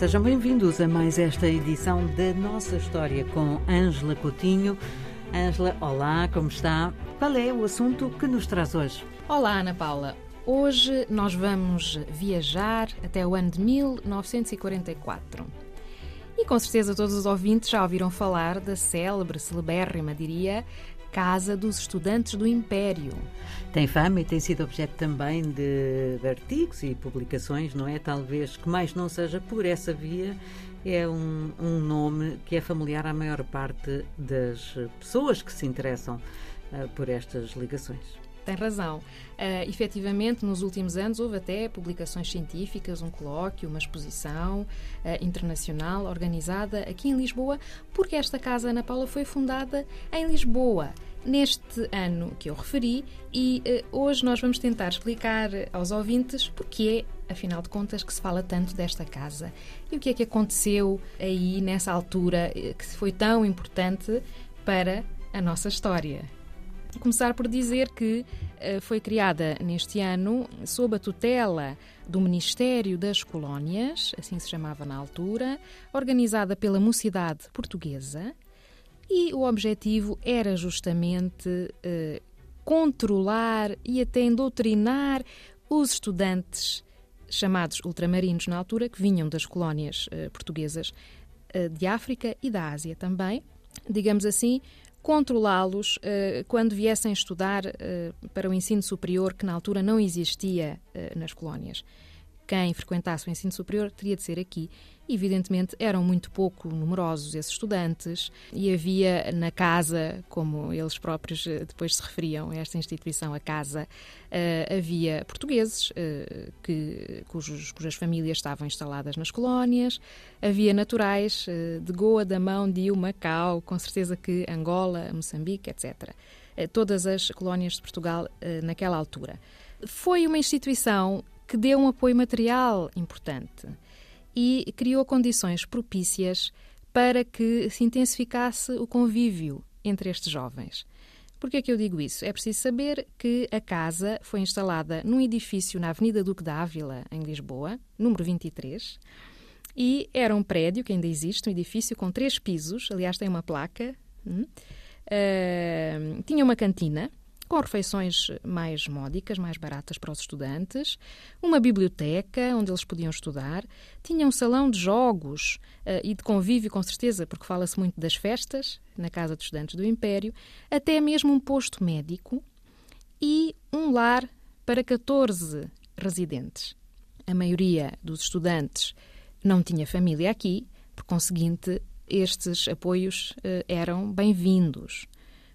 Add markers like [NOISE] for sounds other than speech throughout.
Sejam bem-vindos a mais esta edição da nossa história com Ângela Coutinho. Ângela, olá, como está? Qual é o assunto que nos traz hoje? Olá, Ana Paula. Hoje nós vamos viajar até o ano de 1944. E com certeza todos os ouvintes já ouviram falar da célebre, celebérrima, diria, Casa dos Estudantes do Império. Tem fama e tem sido objeto também de, de artigos e publicações, não é? Talvez que mais não seja por essa via, é um, um nome que é familiar à maior parte das pessoas que se interessam uh, por estas ligações tem razão. Uh, efetivamente, nos últimos anos houve até publicações científicas, um colóquio, uma exposição uh, internacional organizada aqui em Lisboa, porque esta casa, Ana Paula, foi fundada em Lisboa neste ano que eu referi e uh, hoje nós vamos tentar explicar aos ouvintes porque é, afinal de contas, que se fala tanto desta casa e o que é que aconteceu aí nessa altura que foi tão importante para a nossa história. Começar por dizer que uh, foi criada neste ano sob a tutela do Ministério das Colónias, assim se chamava na altura, organizada pela Mocidade Portuguesa, e o objetivo era justamente uh, controlar e até doutrinar os estudantes chamados ultramarinos na altura, que vinham das colónias uh, portuguesas de África e da Ásia também, digamos assim, controlá-los uh, quando viessem estudar uh, para o ensino superior, que na altura não existia uh, nas colónias. Quem frequentasse o ensino superior teria de ser aqui. Evidentemente, eram muito pouco numerosos esses estudantes e havia na casa, como eles próprios depois se referiam a esta instituição, a casa, havia portugueses que, cujos, cujas famílias estavam instaladas nas colónias, havia naturais de Goa, Damão, Dio, Macau, com certeza que Angola, Moçambique, etc. Todas as colónias de Portugal naquela altura. Foi uma instituição que deu um apoio material importante e criou condições propícias para que se intensificasse o convívio entre estes jovens. Por que é que eu digo isso? É preciso saber que a casa foi instalada num edifício na Avenida Duque d'Ávila, em Lisboa, número 23, e era um prédio que ainda existe, um edifício com três pisos, aliás, tem uma placa. Hum, uh, tinha uma cantina, com refeições mais módicas, mais baratas para os estudantes, uma biblioteca onde eles podiam estudar, tinha um salão de jogos uh, e de convívio, com certeza, porque fala-se muito das festas na Casa dos Estudantes do Império, até mesmo um posto médico e um lar para 14 residentes. A maioria dos estudantes não tinha família aqui, por conseguinte, estes apoios uh, eram bem-vindos.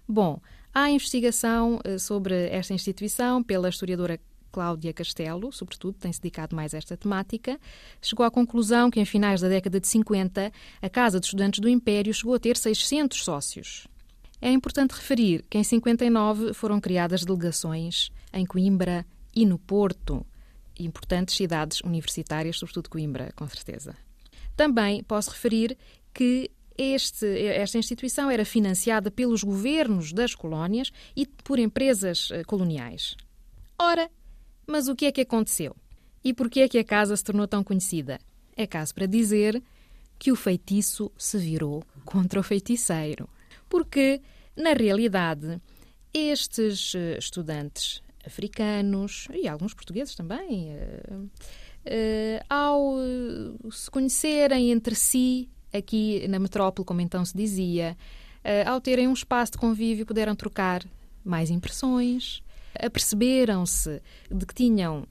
Bom, Há investigação eh, sobre esta instituição pela historiadora Cláudia Castelo, sobretudo, tem-se dedicado mais a esta temática, chegou à conclusão que, em finais da década de 50, a Casa de Estudantes do Império chegou a ter 600 sócios. É importante referir que, em 59, foram criadas delegações em Coimbra e no Porto, importantes cidades universitárias, sobretudo Coimbra, com certeza. Também posso referir que este, esta instituição era financiada pelos governos das colónias e por empresas eh, coloniais. Ora, mas o que é que aconteceu? E por que é que a casa se tornou tão conhecida? É caso para dizer que o feitiço se virou contra o feiticeiro. Porque, na realidade, estes eh, estudantes africanos e alguns portugueses também, eh, ao se conhecerem entre si, aqui na metrópole, como então se dizia, uh, ao terem um espaço de convívio, puderam trocar mais impressões, aperceberam-se de que tinham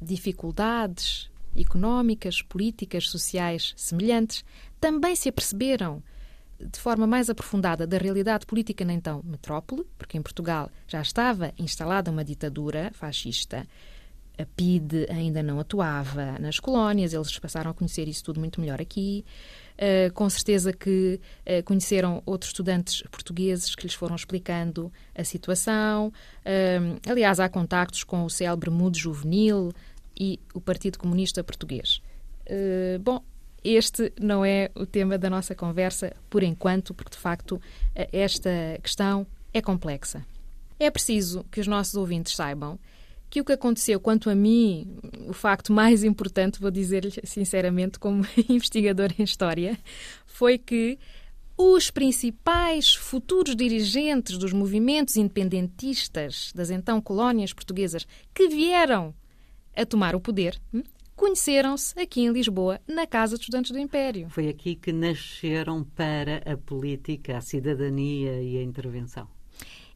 dificuldades económicas, políticas, sociais semelhantes, também se aperceberam de forma mais aprofundada da realidade política na então metrópole, porque em Portugal já estava instalada uma ditadura fascista. A PIDE ainda não atuava nas colónias, eles passaram a conhecer isso tudo muito melhor aqui. Uh, com certeza que uh, conheceram outros estudantes portugueses que lhes foram explicando a situação. Uh, aliás, há contactos com o célebre Mudo Juvenil e o Partido Comunista Português. bom, este não é o tema da nossa conversa por enquanto, porque de facto esta questão é complexa. É preciso que os nossos ouvintes saibam que o que aconteceu, quanto a mim, o facto mais importante, vou dizer-lhe sinceramente, como [LAUGHS] investigador em História, foi que os principais futuros dirigentes dos movimentos independentistas das então colónias portuguesas que vieram a tomar o poder hum, conheceram-se aqui em Lisboa, na Casa dos Estudantes do Império. Foi aqui que nasceram para a política, a cidadania e a intervenção.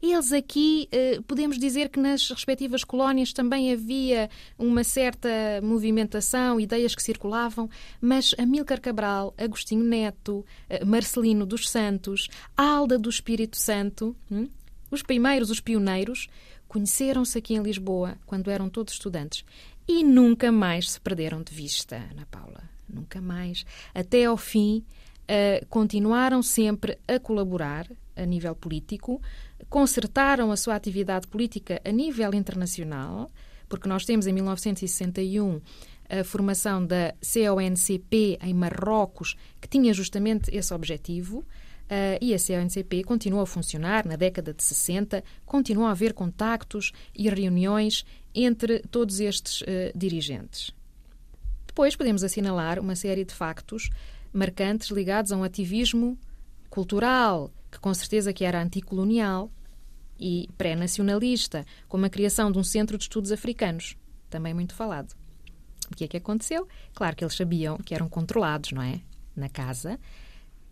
Eles aqui, eh, podemos dizer que nas respectivas colónias também havia uma certa movimentação, ideias que circulavam, mas Amílcar Cabral, Agostinho Neto, eh, Marcelino dos Santos, Alda do Espírito Santo, hum, os primeiros, os pioneiros, conheceram-se aqui em Lisboa quando eram todos estudantes e nunca mais se perderam de vista, Ana Paula. Nunca mais. Até ao fim, uh, continuaram sempre a colaborar a nível político, consertaram a sua atividade política a nível internacional, porque nós temos em 1961 a formação da CONCP em Marrocos, que tinha justamente esse objetivo. Uh, e a CONCP continuou a funcionar na década de 60, continuou a haver contactos e reuniões entre todos estes uh, dirigentes. Depois podemos assinalar uma série de factos marcantes ligados a um ativismo cultural, que com certeza que era anticolonial e pré-nacionalista, como a criação de um centro de estudos africanos, também muito falado. O que é que aconteceu? Claro que eles sabiam que eram controlados, não é? Na casa.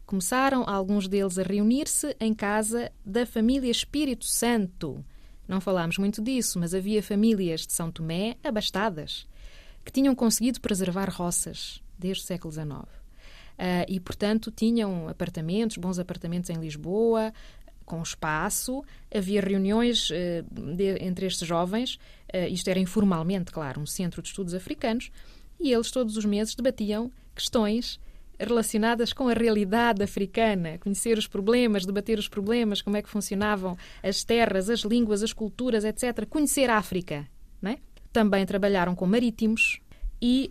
Começaram alguns deles a reunir-se em casa da família Espírito Santo. Não falámos muito disso, mas havia famílias de São Tomé abastadas que tinham conseguido preservar roças desde o século XIX. Uh, e, portanto, tinham apartamentos, bons apartamentos em Lisboa, com espaço. Havia reuniões uh, de, entre estes jovens, uh, isto era informalmente, claro, um centro de estudos africanos, e eles todos os meses debatiam questões relacionadas com a realidade africana, conhecer os problemas, debater os problemas, como é que funcionavam as terras, as línguas, as culturas, etc. Conhecer a África. É? Também trabalharam com marítimos e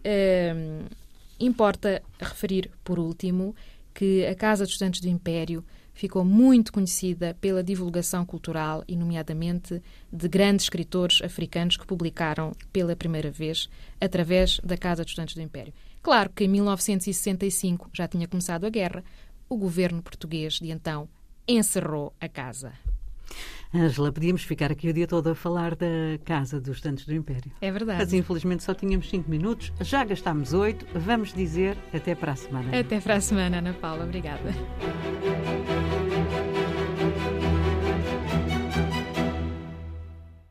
Importa referir, por último, que a Casa dos Estudantes do Império ficou muito conhecida pela divulgação cultural e, nomeadamente, de grandes escritores africanos que publicaram pela primeira vez através da Casa dos Estudantes do Império. Claro que em 1965 já tinha começado a guerra, o governo português de então encerrou a casa. Ângela, podíamos ficar aqui o dia todo a falar da Casa dos Estudantes do Império. É verdade. Mas infelizmente só tínhamos 5 minutos, já gastámos 8. Vamos dizer até para a semana. Até para a semana, Ana Paula. Obrigada.